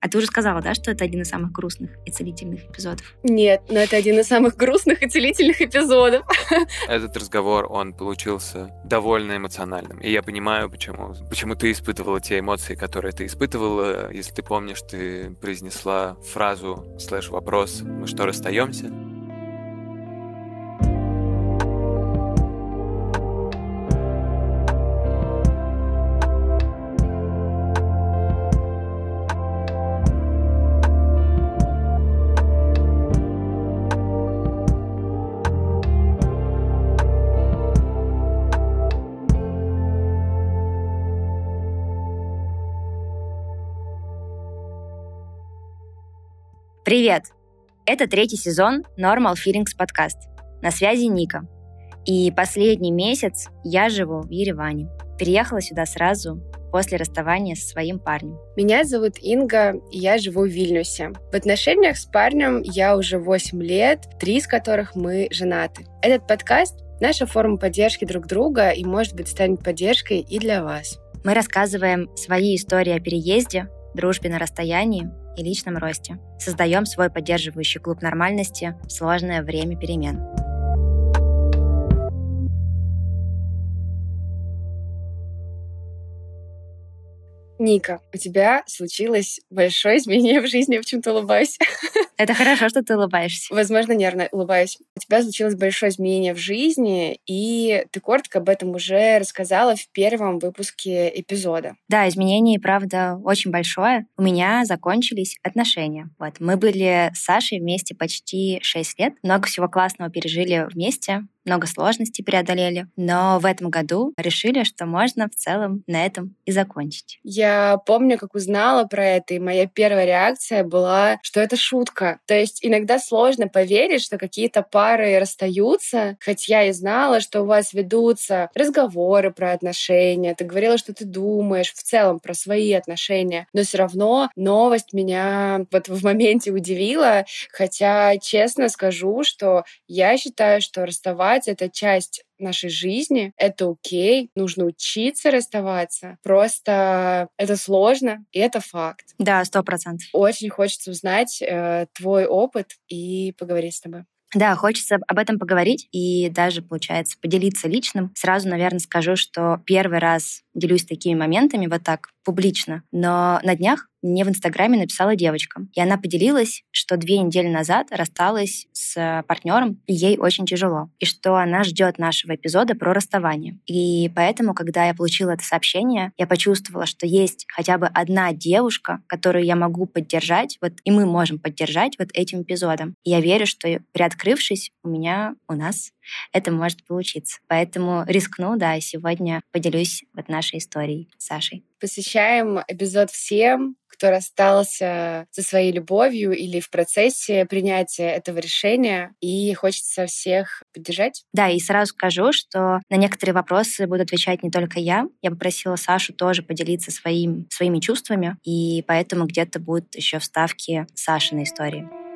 А ты уже сказала, да, что это один из самых грустных и целительных эпизодов? Нет, но это один из самых грустных и целительных эпизодов. Этот разговор, он получился довольно эмоциональным. И я понимаю, почему, почему ты испытывала те эмоции, которые ты испытывала. Если ты помнишь, ты произнесла фразу слэш-вопрос «Мы что, расстаемся?» Привет! Это третий сезон Normal Feelings подкаст. На связи Ника. И последний месяц я живу в Ереване. Переехала сюда сразу после расставания со своим парнем. Меня зовут Инга, и я живу в Вильнюсе. В отношениях с парнем я уже 8 лет, три из которых мы женаты. Этот подкаст — наша форма поддержки друг друга и, может быть, станет поддержкой и для вас. Мы рассказываем свои истории о переезде, дружбе на расстоянии и личном росте. Создаем свой поддерживающий клуб нормальности в сложное время перемен. Ника, у тебя случилось большое изменение в жизни, я почему-то улыбаюсь. Это хорошо, что ты улыбаешься. Возможно, нервно улыбаюсь. У тебя случилось большое изменение в жизни, и ты коротко об этом уже рассказала в первом выпуске эпизода. Да, изменение, правда, очень большое. У меня закончились отношения. Вот. Мы были с Сашей вместе почти 6 лет. Много всего классного пережили вместе много сложностей преодолели, но в этом году решили, что можно в целом на этом и закончить. Я помню, как узнала про это, и моя первая реакция была, что это шутка. То есть иногда сложно поверить, что какие-то пары расстаются, хоть я и знала, что у вас ведутся разговоры про отношения, ты говорила, что ты думаешь в целом про свои отношения, но все равно новость меня вот в моменте удивила, хотя честно скажу, что я считаю, что расставаться расставать — это часть нашей жизни, это окей, нужно учиться расставаться. Просто это сложно, и это факт. Да, сто процентов. Очень хочется узнать э, твой опыт и поговорить с тобой. Да, хочется об этом поговорить и даже, получается, поделиться личным. Сразу, наверное, скажу, что первый раз делюсь такими моментами вот так публично, но на днях мне в Инстаграме написала девочка, и она поделилась, что две недели назад рассталась с партнером, и ей очень тяжело, и что она ждет нашего эпизода про расставание. И поэтому, когда я получила это сообщение, я почувствовала, что есть хотя бы одна девушка, которую я могу поддержать, вот и мы можем поддержать вот этим эпизодом. И я верю, что приоткрывшись, у меня, у нас это может получиться. Поэтому рискну, да, сегодня поделюсь вот нашей историей с Сашей. Посвящаем эпизод всем, кто расстался со своей любовью или в процессе принятия этого решения, и хочется всех поддержать. Да, и сразу скажу, что на некоторые вопросы буду отвечать не только я. Я попросила Сашу тоже поделиться своим, своими чувствами, и поэтому где-то будут еще вставки Сашиной истории.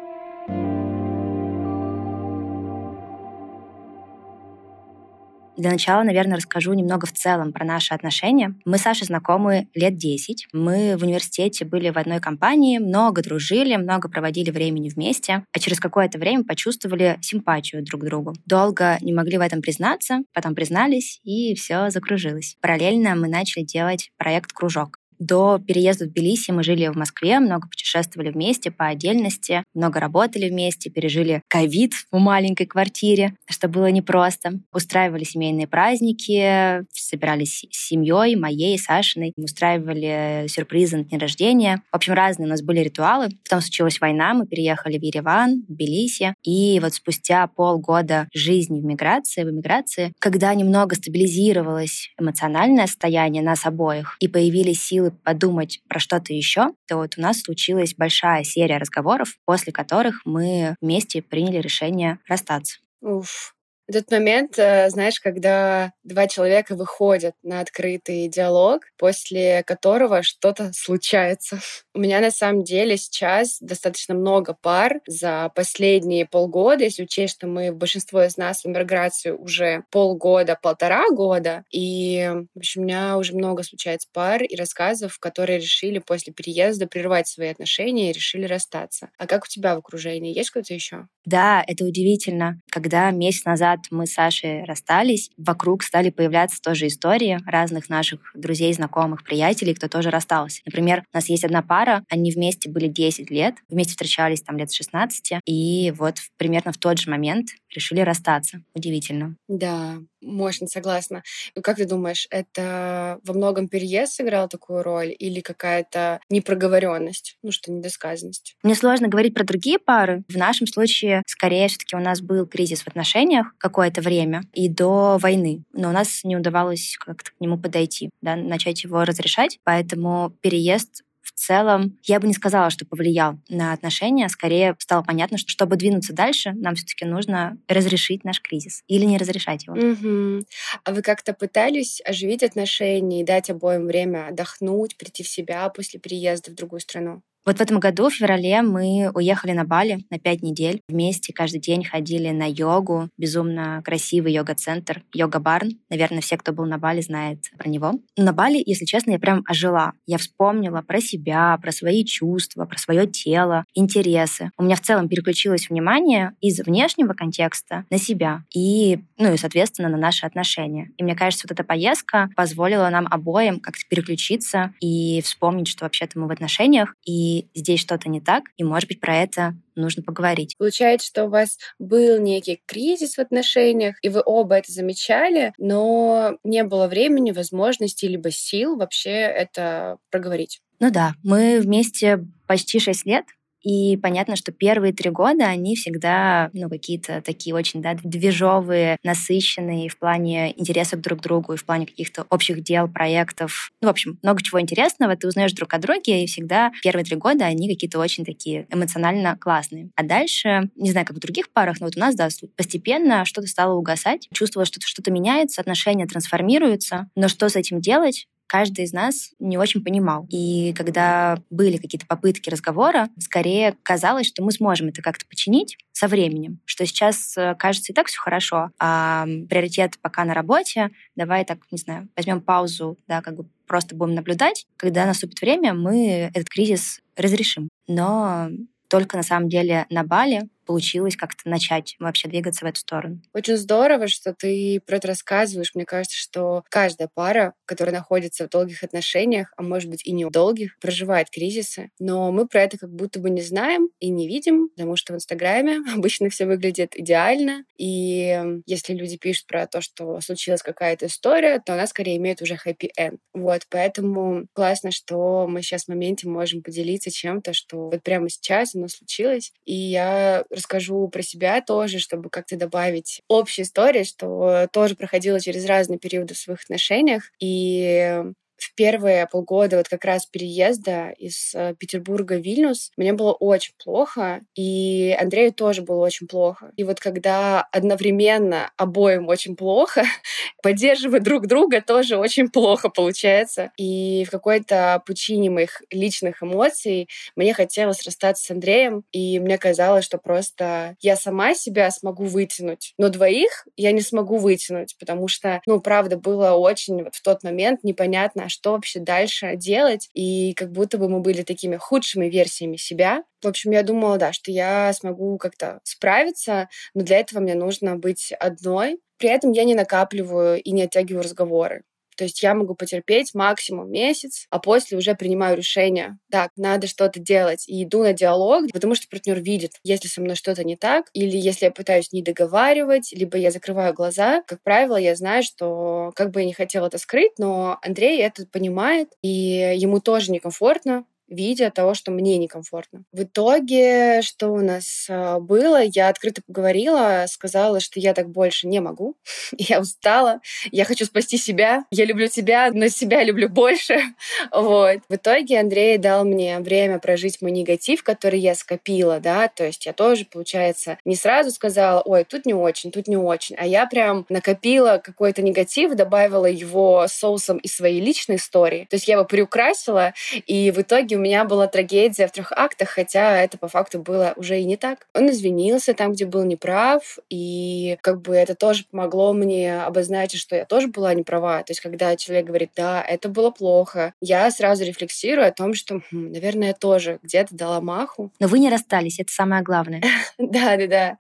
Для начала, наверное, расскажу немного в целом про наши отношения. Мы с Сашей знакомы лет 10. Мы в университете были в одной компании, много дружили, много проводили времени вместе, а через какое-то время почувствовали симпатию друг к другу. Долго не могли в этом признаться, потом признались, и все закружилось. Параллельно мы начали делать проект «Кружок». До переезда в Тбилиси мы жили в Москве, много путешествовали вместе по отдельности, много работали вместе, пережили ковид в маленькой квартире, что было непросто. Устраивали семейные праздники, собирались с семьей, моей, Сашиной, устраивали сюрпризы на день рождения. В общем, разные у нас были ритуалы. Потом случилась война, мы переехали в Ереван, в Тбилиси. И вот спустя полгода жизни в миграции, в эмиграции, когда немного стабилизировалось эмоциональное состояние нас обоих и появились силы подумать про что-то еще, то вот у нас случилась большая серия разговоров, после которых мы вместе приняли решение расстаться. Уф, Этот момент, э, знаешь, когда два человека выходят на открытый диалог, после которого что-то случается. У меня на самом деле сейчас достаточно много пар за последние полгода, если учесть, что мы большинство из нас в эмиграции уже полгода, полтора года. И, в общем, у меня уже много случается пар и рассказов, которые решили после переезда прервать свои отношения и решили расстаться. А как у тебя в окружении? Есть кто-то еще? Да, это удивительно. Когда месяц назад мы с Сашей расстались, вокруг стали появляться тоже истории разных наших друзей, знакомых, приятелей, кто тоже расстался. Например, у нас есть одна пара, они вместе были 10 лет, вместе встречались там лет с 16, и вот примерно в тот же момент решили расстаться. Удивительно. Да, мощно согласна. Как ты думаешь, это во многом переезд сыграл такую роль или какая-то непроговоренность, ну что, недосказанность? Мне сложно говорить про другие пары. В нашем случае, скорее, все-таки у нас был кризис в отношениях какое-то время и до войны, но у нас не удавалось как-то к нему подойти, да, начать его разрешать, поэтому переезд в целом, я бы не сказала, что повлиял на отношения. Скорее стало понятно, что чтобы двинуться дальше, нам все-таки нужно разрешить наш кризис или не разрешать его. Угу. А вы как-то пытались оживить отношения и дать обоим время отдохнуть, прийти в себя после переезда в другую страну? Вот в этом году, в феврале, мы уехали на Бали на пять недель. Вместе каждый день ходили на йогу. Безумно красивый йога-центр, йога-барн. Наверное, все, кто был на Бали, знает про него. На Бали, если честно, я прям ожила. Я вспомнила про себя, про свои чувства, про свое тело, интересы. У меня в целом переключилось внимание из внешнего контекста на себя и, ну и, соответственно, на наши отношения. И мне кажется, вот эта поездка позволила нам обоим как-то переключиться и вспомнить, что вообще-то мы в отношениях, и здесь что-то не так, и, может быть, про это нужно поговорить. Получается, что у вас был некий кризис в отношениях, и вы оба это замечали, но не было времени, возможности, либо сил вообще это проговорить. Ну да, мы вместе почти шесть лет, и понятно, что первые три года они всегда, ну, какие-то такие очень, да, движовые, насыщенные в плане интересов друг к другу и в плане каких-то общих дел, проектов. Ну, в общем, много чего интересного ты узнаешь друг о друге, и всегда первые три года они какие-то очень такие эмоционально классные. А дальше, не знаю, как в других парах, но вот у нас, да, постепенно что-то стало угасать, чувствовала, что что-то меняется, отношения трансформируются, но что с этим делать, каждый из нас не очень понимал. И когда были какие-то попытки разговора, скорее казалось, что мы сможем это как-то починить со временем, что сейчас э, кажется и так все хорошо, а приоритет пока на работе, давай так, не знаю, возьмем паузу, да, как бы просто будем наблюдать. Когда наступит время, мы этот кризис разрешим. Но только на самом деле на Бали получилось как-то начать вообще двигаться в эту сторону. Очень здорово, что ты про это рассказываешь. Мне кажется, что каждая пара, которая находится в долгих отношениях, а может быть и не в долгих, проживает кризисы. Но мы про это как будто бы не знаем и не видим, потому что в Инстаграме обычно все выглядит идеально. И если люди пишут про то, что случилась какая-то история, то она скорее имеет уже хэппи-энд. Вот, поэтому классно, что мы сейчас в моменте можем поделиться чем-то, что вот прямо сейчас оно случилось. И я расскажу про себя тоже, чтобы как-то добавить общей истории, что тоже проходила через разные периоды в своих отношениях. И в первые полгода вот как раз переезда из э, Петербурга в Вильнюс мне было очень плохо, и Андрею тоже было очень плохо. И вот когда одновременно обоим очень плохо, поддерживать друг друга тоже очень плохо получается. И в какой-то пучине моих личных эмоций мне хотелось расстаться с Андреем, и мне казалось, что просто я сама себя смогу вытянуть, но двоих я не смогу вытянуть, потому что, ну, правда, было очень вот в тот момент непонятно, что вообще дальше делать, и как будто бы мы были такими худшими версиями себя. В общем, я думала, да, что я смогу как-то справиться, но для этого мне нужно быть одной. При этом я не накапливаю и не оттягиваю разговоры. То есть я могу потерпеть максимум месяц, а после уже принимаю решение. Так, надо что-то делать. И иду на диалог, потому что партнер видит, если со мной что-то не так, или если я пытаюсь не договаривать, либо я закрываю глаза. Как правило, я знаю, что как бы я не хотела это скрыть, но Андрей это понимает, и ему тоже некомфортно, видя того, что мне некомфортно. В итоге, что у нас а, было, я открыто поговорила, сказала, что я так больше не могу, я устала, я хочу спасти себя, я люблю тебя, но себя люблю больше. Вот. В итоге Андрей дал мне время прожить мой негатив, который я скопила, да, то есть я тоже, получается, не сразу сказала, ой, тут не очень, тут не очень, а я прям накопила какой-то негатив, добавила его соусом из своей личной истории. То есть я его приукрасила, и в итоге меня была трагедия в трех актах, хотя это по факту было уже и не так. Он извинился там, где был неправ, и как бы это тоже помогло мне обозначить, что я тоже была неправа. То есть когда человек говорит, да, это было плохо, я сразу рефлексирую о том, что, хм, наверное, я тоже где-то дала маху. Но вы не расстались, это самое главное. Да, да, да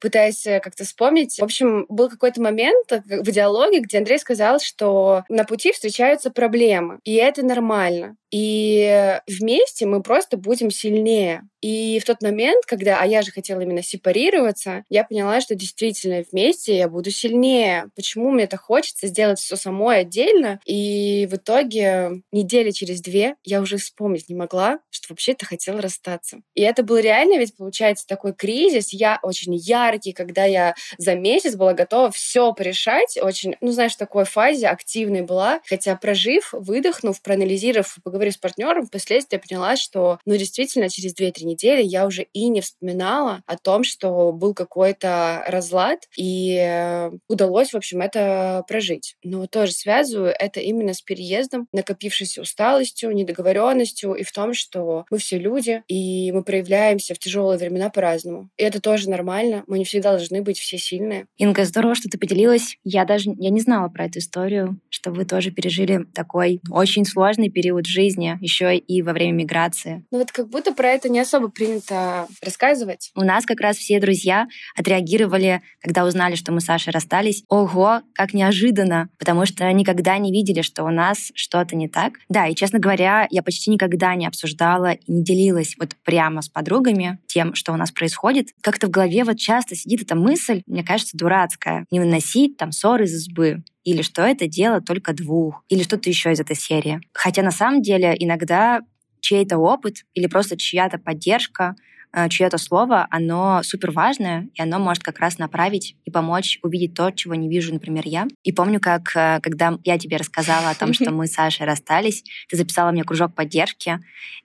пытаясь э, как-то вспомнить. В общем, был какой-то момент э, в диалоге, где Андрей сказал, что на пути встречаются проблемы, и это нормально. И вместе мы просто будем сильнее. И в тот момент, когда, а я же хотела именно сепарироваться, я поняла, что действительно вместе я буду сильнее. Почему мне это хочется сделать все самой отдельно? И в итоге недели через две я уже вспомнить не могла, что вообще-то хотела расстаться. И это был реально, ведь получается такой кризис. Я очень яркий, когда я за месяц была готова все порешать. Очень, ну знаешь, в такой фазе активной была. Хотя прожив, выдохнув, проанализировав, поговорив с партнером, впоследствии я поняла, что, ну, действительно, через 2-3 недели я уже и не вспоминала о том, что был какой-то разлад, и э, удалось, в общем, это прожить. Но тоже связываю это именно с переездом, накопившейся усталостью, недоговоренностью и в том, что мы все люди, и мы проявляемся в тяжелые времена по-разному. И это тоже нормально. Мы не всегда должны быть все сильные. Инга, здорово, что ты поделилась. Я даже я не знала про эту историю, что вы тоже пережили такой очень сложный период жизни, еще и во время миграции. Ну вот как будто про это не особо принято рассказывать. У нас как раз все друзья отреагировали, когда узнали, что мы с Сашей расстались. Ого, как неожиданно, потому что никогда не видели, что у нас что-то не так. Да, и, честно говоря, я почти никогда не обсуждала и не делилась вот прямо с подругами тем, что у нас происходит. Как-то в голове вот часто сидит эта мысль, мне кажется, дурацкая. Не выносить там ссоры из избы или что это дело только двух, или что-то еще из этой серии. Хотя на самом деле иногда чей-то опыт или просто чья-то поддержка, э, чье-то слово, оно супер важное, и оно может как раз направить и помочь увидеть то, чего не вижу, например, я. И помню, как э, когда я тебе рассказала о том, что мы с Сашей расстались, ты записала мне кружок поддержки,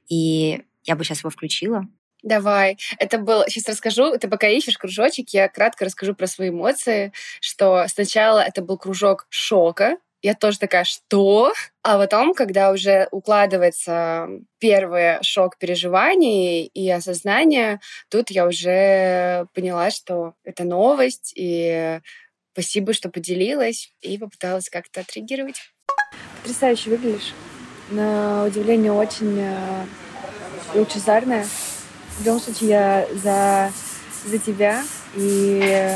и я бы сейчас его включила. Давай. Это был... Сейчас расскажу. Ты пока ищешь кружочек, я кратко расскажу про свои эмоции, что сначала это был кружок шока. Я тоже такая, что? А потом, когда уже укладывается первый шок переживаний и осознания, тут я уже поняла, что это новость, и спасибо, что поделилась, и попыталась как-то отреагировать. Потрясающе выглядишь. На удивление, очень э, лучезарная. В любом случае, я за, за тебя. И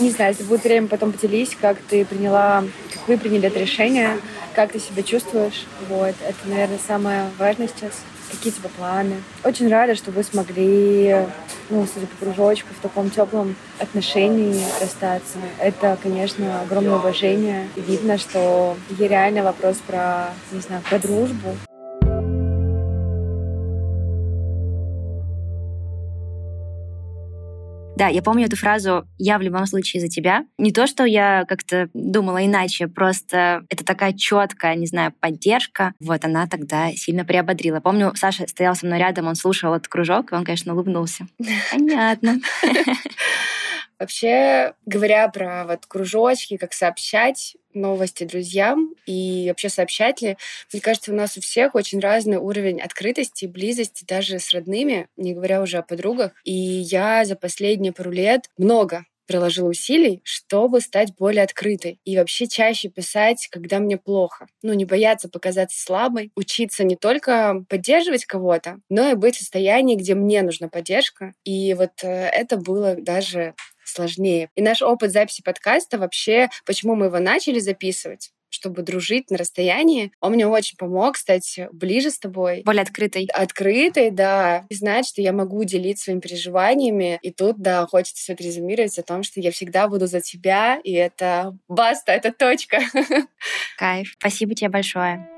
не знаю, если будет время, потом поделись, как ты приняла, как вы приняли это решение, как ты себя чувствуешь. Вот, это, наверное, самое важное сейчас. Какие у планы? Очень рада, что вы смогли, ну, судя по кружочку, в таком теплом отношении расстаться. Это, конечно, огромное уважение. Видно, что есть реально вопрос про, не знаю, про дружбу. Да, я помню эту фразу «я в любом случае за тебя». Не то, что я как-то думала иначе, просто это такая четкая, не знаю, поддержка. Вот она тогда сильно приободрила. Помню, Саша стоял со мной рядом, он слушал этот кружок, и он, конечно, улыбнулся. Понятно. Вообще, говоря про вот кружочки, как сообщать новости друзьям и вообще сообщать ли, мне кажется, у нас у всех очень разный уровень открытости, близости даже с родными, не говоря уже о подругах. И я за последние пару лет много приложила усилий, чтобы стать более открытой и вообще чаще писать, когда мне плохо. Ну, не бояться показаться слабой, учиться не только поддерживать кого-то, но и быть в состоянии, где мне нужна поддержка. И вот э, это было даже сложнее. И наш опыт записи подкаста вообще, почему мы его начали записывать, чтобы дружить на расстоянии. Он мне очень помог стать ближе с тобой. Более открытой. Открытой, да. И знать, что я могу делиться своими переживаниями. И тут, да, хочется все резюмировать о том, что я всегда буду за тебя, и это баста, это точка. Кайф. Спасибо тебе большое.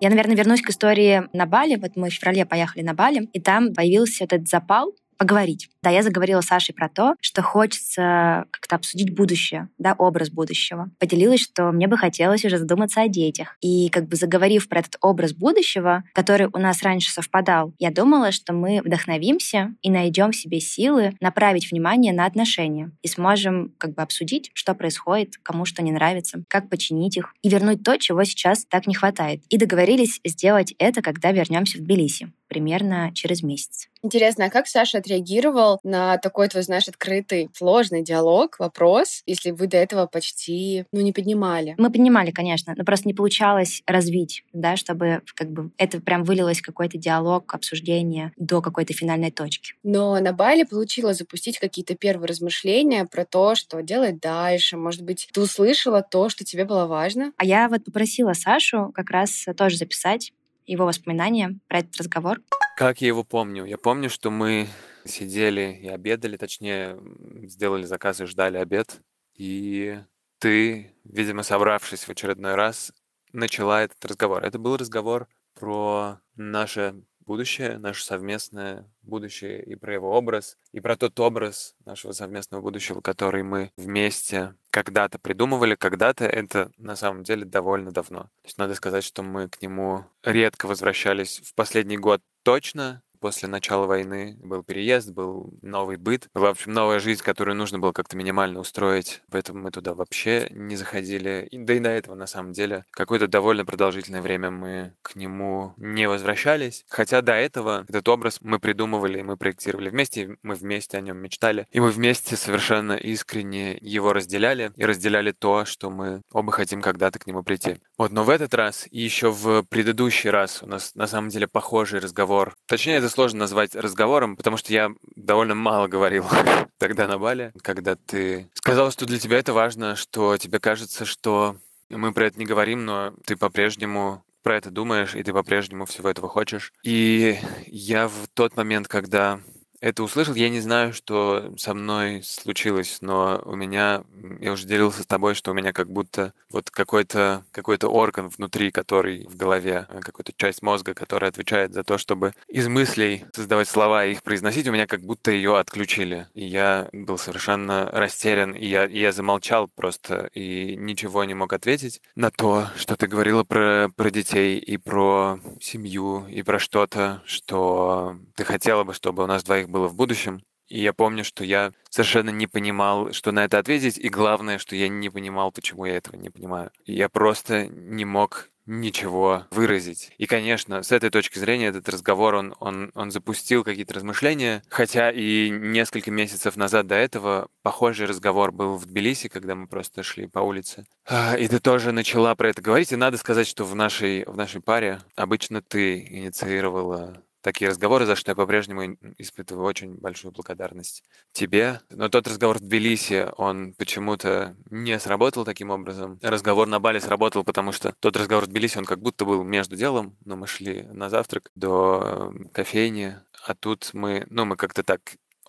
Я, наверное, вернусь к истории на Бали. Вот мы в феврале поехали на Бали, и там появился этот запал поговорить. Да, я заговорила с Сашей про то, что хочется как-то обсудить будущее, да, образ будущего. Поделилась, что мне бы хотелось уже задуматься о детях. И как бы заговорив про этот образ будущего, который у нас раньше совпадал, я думала, что мы вдохновимся и найдем в себе силы направить внимание на отношения и сможем как бы обсудить, что происходит, кому что не нравится, как починить их и вернуть то, чего сейчас так не хватает. И договорились сделать это, когда вернемся в Тбилиси примерно через месяц. Интересно, а как Саша отреагировал на такой твой, знаешь, открытый, сложный диалог, вопрос, если вы до этого почти, ну, не поднимали? Мы поднимали, конечно, но просто не получалось развить, да, чтобы как бы это прям вылилось в какой-то диалог, обсуждение до какой-то финальной точки. Но на Бали получилось запустить какие-то первые размышления про то, что делать дальше. Может быть, ты услышала то, что тебе было важно? А я вот попросила Сашу как раз тоже записать его воспоминания про этот разговор? Как я его помню? Я помню, что мы сидели и обедали, точнее, сделали заказ и ждали обед. И ты, видимо, собравшись в очередной раз, начала этот разговор. Это был разговор про наше будущее, наше совместное будущее, и про его образ, и про тот образ нашего совместного будущего, который мы вместе когда-то придумывали, когда-то это на самом деле довольно давно. То есть надо сказать, что мы к нему редко возвращались в последний год точно, после начала войны был переезд, был новый быт, была, в общем, новая жизнь, которую нужно было как-то минимально устроить, поэтому мы туда вообще не заходили. И, да и до этого, на самом деле, какое-то довольно продолжительное время мы к нему не возвращались, хотя до этого этот образ мы придумывали, мы проектировали вместе, мы вместе о нем мечтали, и мы вместе совершенно искренне его разделяли, и разделяли то, что мы оба хотим когда-то к нему прийти. Вот, но в этот раз и еще в предыдущий раз у нас на самом деле похожий разговор. Точнее, это сложно назвать разговором, потому что я довольно мало говорил тогда на Бале, когда ты сказал, что для тебя это важно, что тебе кажется, что мы про это не говорим, но ты по-прежнему про это думаешь, и ты по-прежнему всего этого хочешь. И я в тот момент, когда это услышал. Я не знаю, что со мной случилось, но у меня, я уже делился с тобой, что у меня как будто вот какой-то какой орган внутри, который в голове, э, какая-то часть мозга, которая отвечает за то, чтобы из мыслей создавать слова и их произносить, у меня как будто ее отключили. И я был совершенно растерян, и я, и я замолчал просто и ничего не мог ответить на то, что ты говорила про, про детей и про семью, и про что-то, что ты хотела бы, чтобы у нас двоих было в будущем. И я помню, что я совершенно не понимал, что на это ответить, и главное, что я не понимал, почему я этого не понимаю. Я просто не мог ничего выразить. И, конечно, с этой точки зрения этот разговор, он, он, он запустил какие-то размышления, хотя и несколько месяцев назад до этого похожий разговор был в Тбилиси, когда мы просто шли по улице. А, и ты тоже начала про это говорить, и надо сказать, что в нашей, в нашей паре обычно ты инициировала такие разговоры, за что я по-прежнему испытываю очень большую благодарность тебе. Но тот разговор в Тбилиси, он почему-то не сработал таким образом. Разговор на Бали сработал, потому что тот разговор в Тбилиси, он как будто был между делом, но мы шли на завтрак до кофейни, а тут мы, ну, мы как-то так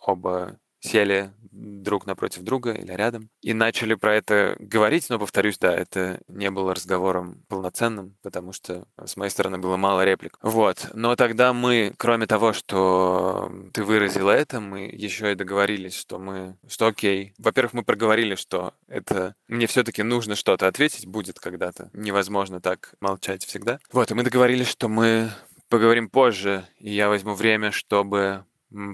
оба сели друг напротив друга или рядом и начали про это говорить, но, повторюсь, да, это не было разговором полноценным, потому что с моей стороны было мало реплик. Вот. Но тогда мы, кроме того, что ты выразила это, мы еще и договорились, что мы, что окей. Во-первых, мы проговорили, что это мне все-таки нужно что-то ответить будет когда-то. Невозможно так молчать всегда. Вот, и мы договорились, что мы поговорим позже, и я возьму время, чтобы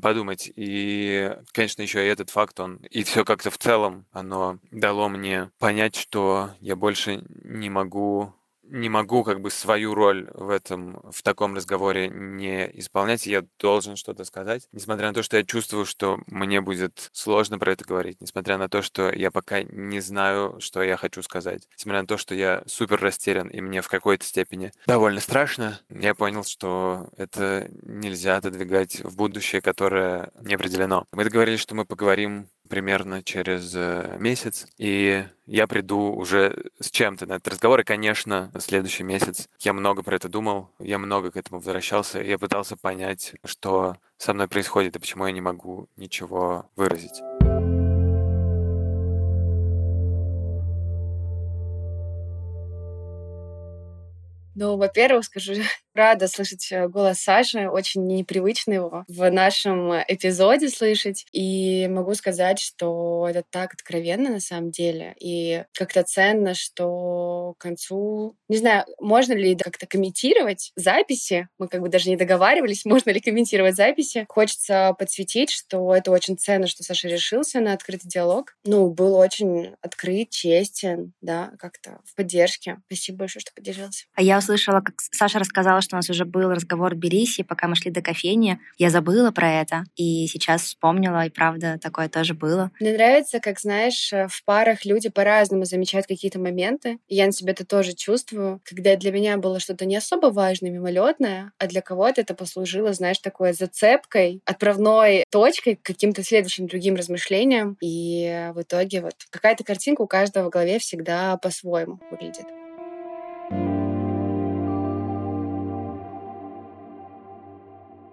подумать. И, конечно, еще и этот факт, он и все как-то в целом, оно дало мне понять, что я больше не могу не могу как бы свою роль в этом, в таком разговоре не исполнять, я должен что-то сказать, несмотря на то, что я чувствую, что мне будет сложно про это говорить, несмотря на то, что я пока не знаю, что я хочу сказать, несмотря на то, что я супер растерян, и мне в какой-то степени довольно страшно, я понял, что это нельзя отодвигать в будущее, которое не определено. Мы договорились, что мы поговорим примерно через э, месяц, и я приду уже с чем-то на этот разговор. И, конечно, следующий месяц я много про это думал, я много к этому возвращался, я пытался понять, что со мной происходит и почему я не могу ничего выразить. Ну, во-первых, скажу, рада слышать э, голос Саши, очень непривычно его в нашем эпизоде слышать. И могу сказать, что это так откровенно на самом деле. И как-то ценно, что к концу... Не знаю, можно ли как-то комментировать записи. Мы как бы даже не договаривались, можно ли комментировать записи. Хочется подсветить, что это очень ценно, что Саша решился на открытый диалог. Ну, был очень открыт, честен, да, как-то в поддержке. Спасибо большое, что поддержался. А я услышала, как Саша рассказала, что у нас уже был разговор в Тбилиси, пока мы шли до кофейни. Я забыла про это, и сейчас вспомнила, и правда, такое тоже было. Мне нравится, как, знаешь, э, в парах люди по-разному замечают какие-то моменты. Я на себе это тоже чувствую. Когда для меня было что-то не особо важное, мимолетное, а для кого-то это послужило, знаешь, такой зацепкой, отправной точкой к каким-то следующим другим размышлениям. И в итоге вот какая-то картинка у каждого в голове всегда по-своему выглядит.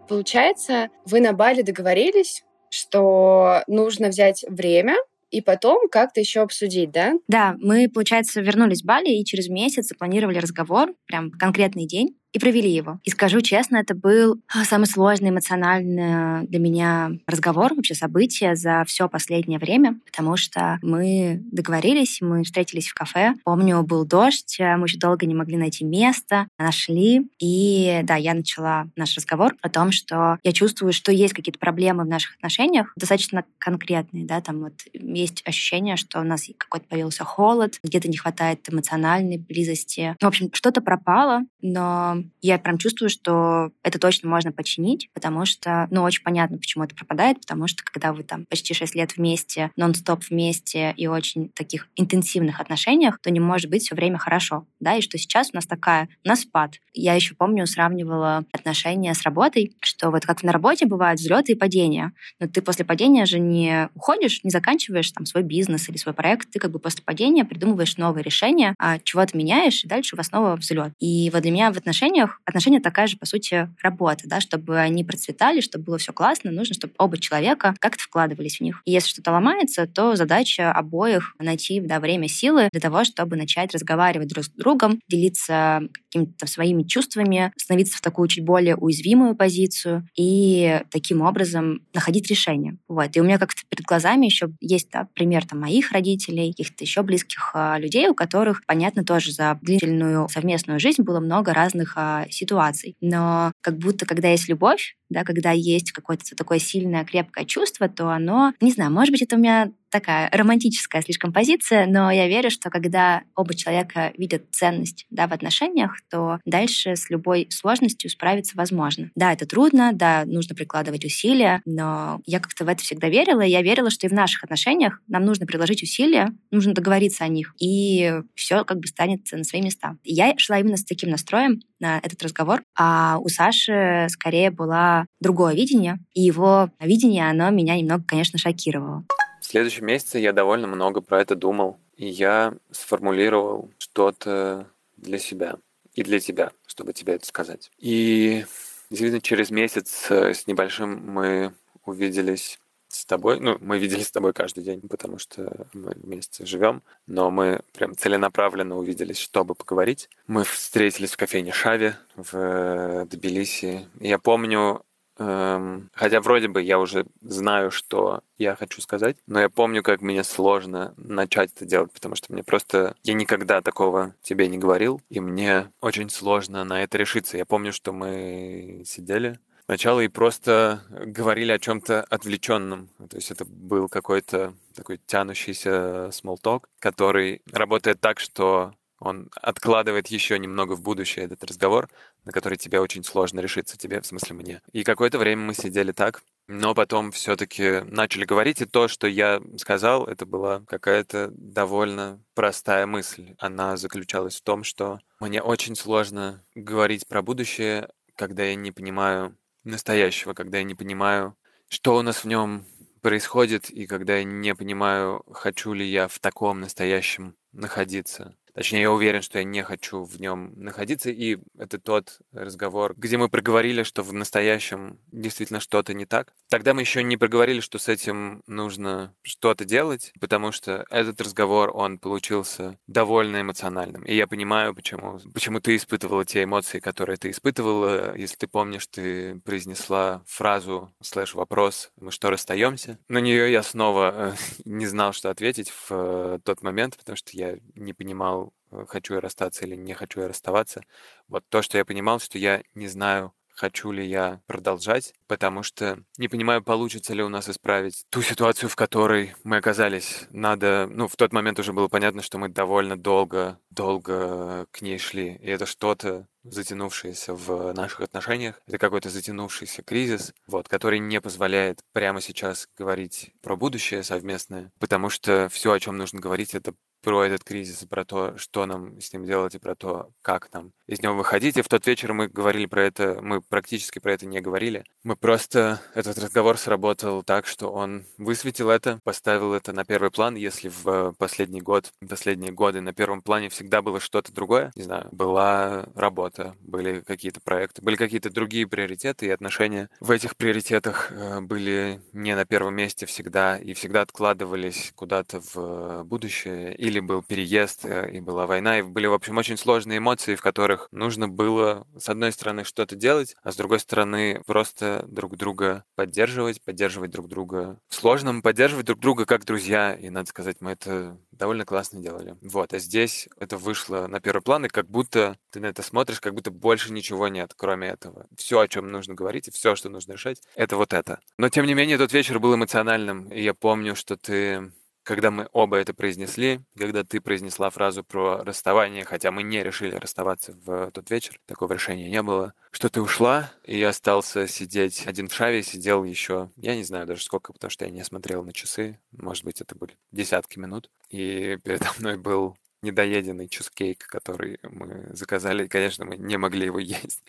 Получается, вы на Бали договорились, что нужно взять время и потом как-то еще обсудить, да? Да, мы, получается, вернулись в Бали и через месяц запланировали разговор, прям конкретный день и провели его. И скажу честно, это был а, самый сложный эмоциональный для меня разговор, вообще событие за все последнее время, потому что мы договорились, мы встретились в кафе. Помню, был дождь, а, мы еще долго не могли найти место, нашли. И да, я начала наш разговор о том, что я чувствую, что есть какие-то проблемы в наших отношениях, достаточно конкретные, да, там вот есть ощущение, что у нас какой-то появился холод, где-то не хватает эмоциональной близости. В общем, что-то пропало, но я прям чувствую, что это точно можно починить, потому что, ну, очень понятно, почему это пропадает, потому что когда вы там почти 6 лет вместе, нон-стоп вместе и очень таких интенсивных отношениях, то не может быть все время хорошо, да, и что сейчас у нас такая, у нас спад. Я еще помню, сравнивала отношения с работой, что вот как на работе бывают взлеты и падения, но ты после падения же не уходишь, не заканчиваешь там свой бизнес или свой проект, ты как бы после падения придумываешь новые решения, а чего-то меняешь, и дальше у вас снова взлет. И вот для меня в отношениях отношениях отношения такая же, по сути, работа, да, чтобы они процветали, чтобы было все классно, нужно, чтобы оба человека как-то вкладывались в них. И если что-то ломается, то задача обоих найти да, время, силы для того, чтобы начать разговаривать друг с другом, делиться какими-то своими чувствами, становиться в такую чуть более уязвимую позицию и таким образом находить решение. Вот. И у меня как-то перед глазами еще есть да, пример там, моих родителей, каких-то еще близких а, людей, у которых, понятно, тоже за длительную совместную жизнь было много разных а, ситуаций. Но как будто, когда есть любовь, да, когда есть какое-то такое сильное, крепкое чувство, то оно, не знаю, может быть, это у меня такая романтическая слишком позиция, но я верю, что когда оба человека видят ценность да, в отношениях, то дальше с любой сложностью справиться возможно. Да, это трудно, да, нужно прикладывать усилия, но я как-то в это всегда верила, и я верила, что и в наших отношениях нам нужно приложить усилия, нужно договориться о них, и все как бы станет на свои места. я шла именно с таким настроем на этот разговор, а у Саши скорее было другое видение, и его видение, оно меня немного, конечно, шокировало. В следующем месяце я довольно много про это думал, и я сформулировал что-то для себя и для тебя, чтобы тебе это сказать. И действительно, через месяц э, с небольшим мы увиделись с тобой. Ну, мы виделись с тобой каждый день, потому что мы вместе живем, но мы прям целенаправленно увиделись, чтобы поговорить. Мы встретились в кофейне Шави в Тбилиси. Я помню, Эм, хотя вроде бы я уже знаю, что я хочу сказать, но я помню, как мне сложно начать это делать, потому что мне просто... Я никогда такого тебе не говорил, и мне очень сложно на это решиться. Я помню, что мы сидели сначала и просто говорили о чем-то отвлеченном. То есть это был какой-то такой тянущийся talk, который работает так, что он откладывает еще немного в будущее этот разговор, на который тебе очень сложно решиться, тебе, в смысле мне. И какое-то время мы сидели так, но потом все-таки начали говорить, и то, что я сказал, это была какая-то довольно простая мысль. Она заключалась в том, что мне очень сложно говорить про будущее, когда я не понимаю настоящего, когда я не понимаю, что у нас в нем происходит, и когда я не понимаю, хочу ли я в таком настоящем находиться. Точнее, я уверен, что я не хочу в нем находиться. И это тот разговор, где мы проговорили, что в настоящем действительно что-то не так. Тогда мы еще не проговорили, что с этим нужно что-то делать, потому что этот разговор, он получился довольно эмоциональным. И я понимаю, почему, почему ты испытывала те эмоции, которые ты испытывала. Если ты помнишь, ты произнесла фразу слэш вопрос «Мы что, расстаемся?» На нее я снова э, не знал, что ответить в э, тот момент, потому что я не понимал, хочу я расстаться или не хочу я расставаться. Вот то, что я понимал, что я не знаю, хочу ли я продолжать, потому что не понимаю, получится ли у нас исправить ту ситуацию, в которой мы оказались. Надо, ну, в тот момент уже было понятно, что мы довольно долго, долго к ней шли, и это что-то затянувшееся в наших отношениях. Это какой-то затянувшийся кризис, вот, который не позволяет прямо сейчас говорить про будущее совместное, потому что все, о чем нужно говорить, это про этот кризис, про то, что нам с ним делать, и про то, как нам из него выходить. И в тот вечер мы говорили про это, мы практически про это не говорили. Мы просто, этот разговор сработал так, что он высветил это, поставил это на первый план. Если в последний год, последние годы на первом плане всегда было что-то другое, не знаю, была работа, были какие-то проекты, были какие-то другие приоритеты, и отношения в этих приоритетах э, были не на первом месте всегда, и всегда откладывались куда-то в будущее, или был переезд, э, и была война, и были, в общем, очень сложные эмоции, в которых нужно было, с одной стороны, что-то делать, а с другой стороны, просто друг друга поддерживать, поддерживать друг друга в сложном, поддерживать друг друга как друзья, и, надо сказать, мы это довольно классно делали. Вот, а здесь это вышло на первый план, и как будто ты на это смотришь, как будто больше ничего нет, кроме этого. Все, о чем нужно говорить, и все, что нужно решать, это вот это. Но, тем не менее, тот вечер был эмоциональным, и я помню, что ты когда мы оба это произнесли, когда ты произнесла фразу про расставание, хотя мы не решили расставаться в тот вечер, такого решения не было, что ты ушла, и я остался сидеть один в шаве, сидел еще, я не знаю даже сколько, потому что я не смотрел на часы, может быть, это были десятки минут, и передо мной был недоеденный чизкейк, который мы заказали. конечно, мы не могли его есть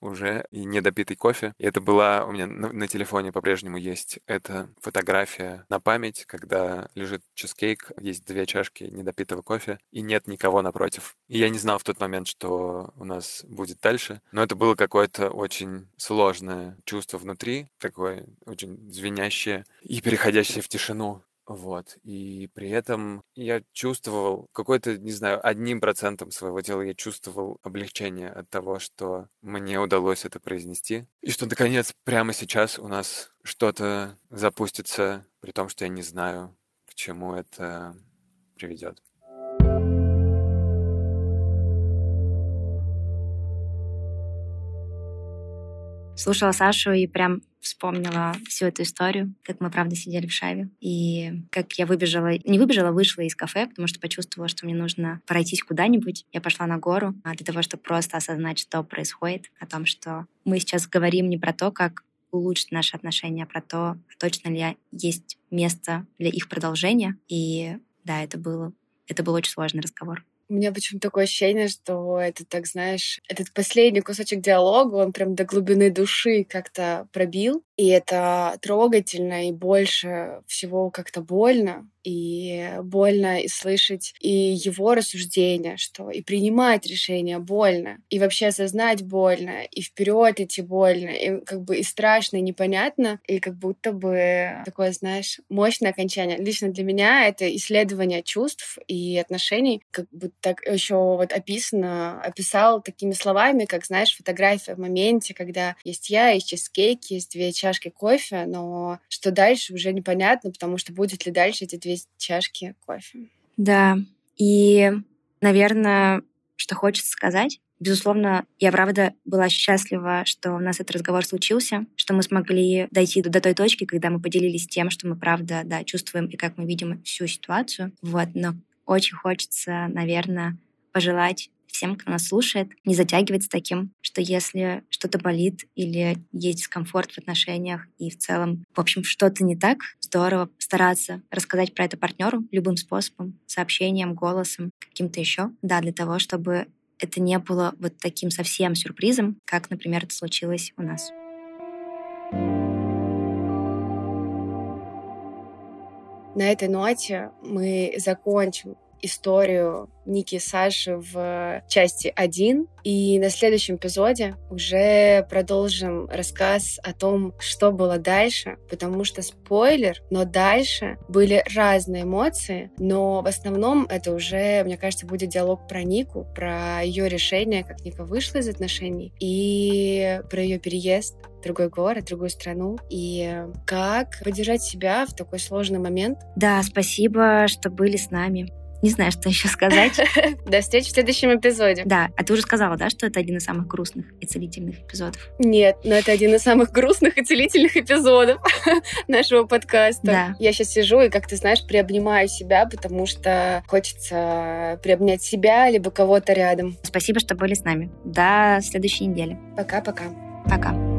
уже. И недопитый кофе. И это была... У меня на, на телефоне по-прежнему есть эта фотография на память, когда лежит чизкейк, есть две чашки недопитого кофе, и нет никого напротив. И я не знал в тот момент, что у нас будет дальше. Но это было какое-то очень сложное чувство внутри, такое очень звенящее и переходящее в тишину. Вот. И при этом я чувствовал какой-то, не знаю, одним процентом своего тела я чувствовал облегчение от того, что мне удалось это произнести. И что, наконец, прямо сейчас у нас что-то запустится, при том, что я не знаю, к чему это приведет. Слушала Сашу и прям вспомнила всю эту историю, как мы, правда, сидели в шаве, и как я выбежала, не выбежала, вышла из кафе, потому что почувствовала, что мне нужно пройтись куда-нибудь. Я пошла на гору а для того, чтобы просто осознать, что происходит, о том, что мы сейчас говорим не про то, как улучшить наши отношения, а про то, точно ли есть место для их продолжения. И да, это было, это был очень сложный разговор. У меня почему-то такое ощущение, что это, так знаешь, этот последний кусочек диалога, он прям до глубины души как-то пробил. И это трогательно и больше всего как-то больно. И больно и слышать и его рассуждения, что и принимать решения больно, и вообще осознать больно, и вперед идти больно, и как бы и страшно, и непонятно, и как будто бы такое, знаешь, мощное окончание. Лично для меня это исследование чувств и отношений, как бы так еще вот описано, описал такими словами, как, знаешь, фотография в моменте, когда есть я, есть чизкейк, есть две чашки кофе, но что дальше уже непонятно, потому что будет ли дальше эти две чашки кофе. Да, и, наверное, что хочется сказать, Безусловно, я правда была счастлива, что у нас этот разговор случился, что мы смогли дойти до той точки, когда мы поделились тем, что мы правда да, чувствуем и как мы видим всю ситуацию. Вот, но очень хочется, наверное, пожелать всем, кто нас слушает, не затягивать с таким, что если что-то болит или есть дискомфорт в отношениях и в целом, в общем, что-то не так, здорово стараться рассказать про это партнеру любым способом, сообщением, голосом, каким-то еще, да, для того, чтобы это не было вот таким совсем сюрпризом, как, например, это случилось у нас. На этой ноте мы закончим историю Ники и Саши в части 1. И на следующем эпизоде уже продолжим рассказ о том, что было дальше, потому что спойлер, но дальше были разные эмоции, но в основном это уже, мне кажется, будет диалог про Нику, про ее решение, как Ника вышла из отношений, и про ее переезд другой город, другую страну, и как поддержать себя в такой сложный момент. Да, спасибо, что были с нами. Не знаю, что еще сказать. До встречи в следующем эпизоде. Да, а ты уже сказала, да, что это один из самых грустных и целительных эпизодов? Нет, но это один из самых грустных и целительных эпизодов нашего подкаста. Да. Я сейчас сижу и, как ты знаешь, приобнимаю себя, потому что хочется приобнять себя либо кого-то рядом. Спасибо, что были с нами. До следующей недели. Пока-пока. Пока.